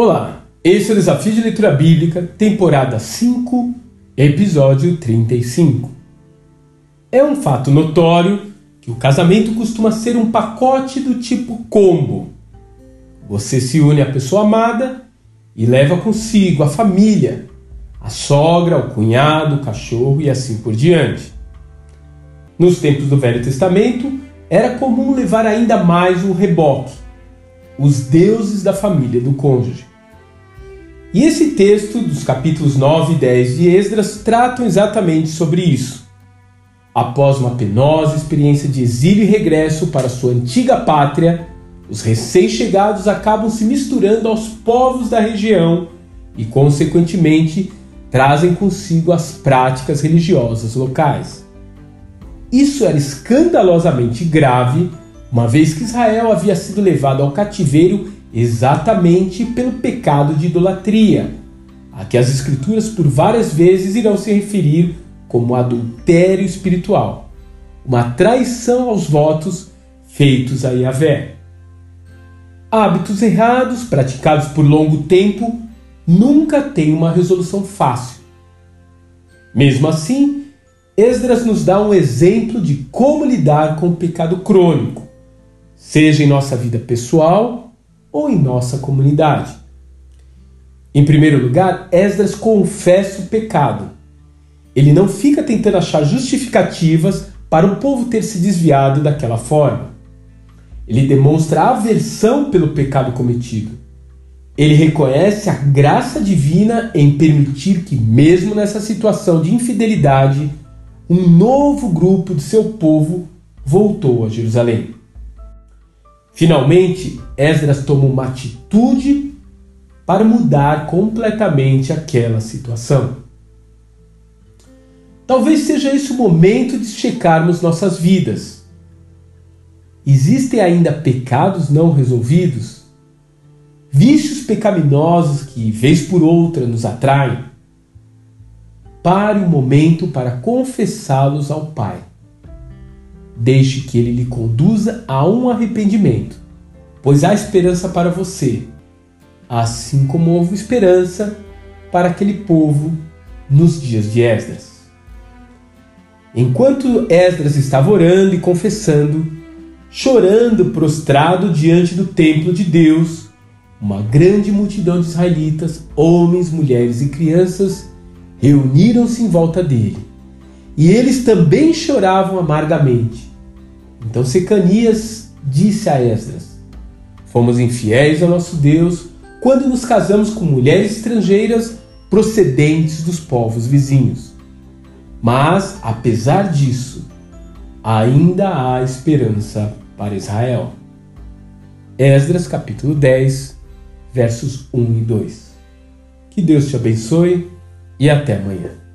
Olá, esse é o Desafio de Leitura Bíblica, temporada 5, episódio 35. É um fato notório que o casamento costuma ser um pacote do tipo combo. Você se une à pessoa amada e leva consigo a família, a sogra, o cunhado, o cachorro e assim por diante. Nos tempos do Velho Testamento, era comum levar ainda mais um reboque, os deuses da família do cônjuge. E esse texto, dos capítulos 9 e 10 de Esdras, tratam exatamente sobre isso. Após uma penosa experiência de exílio e regresso para sua antiga pátria, os recém-chegados acabam se misturando aos povos da região e, consequentemente, trazem consigo as práticas religiosas locais. Isso era escandalosamente grave, uma vez que Israel havia sido levado ao cativeiro exatamente pelo pecado de idolatria, a que as Escrituras por várias vezes irão se referir como adultério espiritual, uma traição aos votos feitos a Yahvé. Hábitos errados praticados por longo tempo nunca têm uma resolução fácil. Mesmo assim, Esdras nos dá um exemplo de como lidar com o pecado crônico, seja em nossa vida pessoal ou em nossa comunidade. Em primeiro lugar, Esdras confessa o pecado. Ele não fica tentando achar justificativas para o povo ter se desviado daquela forma. Ele demonstra aversão pelo pecado cometido. Ele reconhece a graça divina em permitir que, mesmo nessa situação de infidelidade, um novo grupo de seu povo voltou a Jerusalém. Finalmente, Esdras toma uma atitude para mudar completamente aquela situação. Talvez seja esse o momento de checarmos nossas vidas. Existem ainda pecados não resolvidos? Vícios pecaminosos que, vez por outra, nos atraem? Pare um momento para confessá-los ao Pai. Deixe que ele lhe conduza a um arrependimento, pois há esperança para você, assim como houve esperança para aquele povo nos dias de Esdras. Enquanto Esdras estava orando e confessando, chorando prostrado diante do templo de Deus, uma grande multidão de israelitas, homens, mulheres e crianças, reuniram-se em volta dele. E eles também choravam amargamente. Então Secanias disse a Esdras: Fomos infiéis ao nosso Deus quando nos casamos com mulheres estrangeiras procedentes dos povos vizinhos. Mas, apesar disso, ainda há esperança para Israel. Esdras capítulo 10, versos 1 e 2. Que Deus te abençoe e até amanhã.